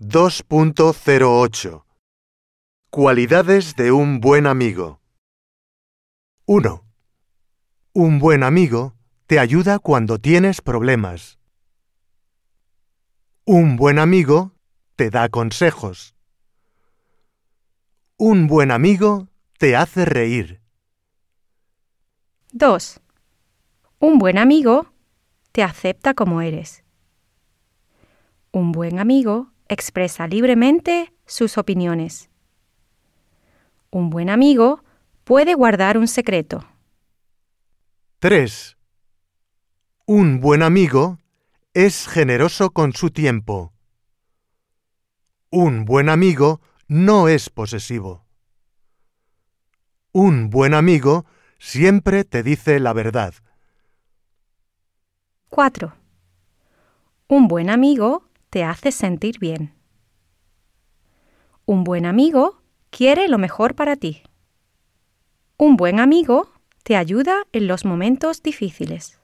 2.08 Cualidades de un buen amigo 1. Un buen amigo te ayuda cuando tienes problemas. Un buen amigo te da consejos. Un buen amigo te hace reír. 2. Un buen amigo te acepta como eres. Un buen amigo expresa libremente sus opiniones. Un buen amigo puede guardar un secreto. 3. Un buen amigo es generoso con su tiempo. Un buen amigo no es posesivo. Un buen amigo siempre te dice la verdad. 4. Un buen amigo te hace sentir bien. Un buen amigo quiere lo mejor para ti. Un buen amigo te ayuda en los momentos difíciles.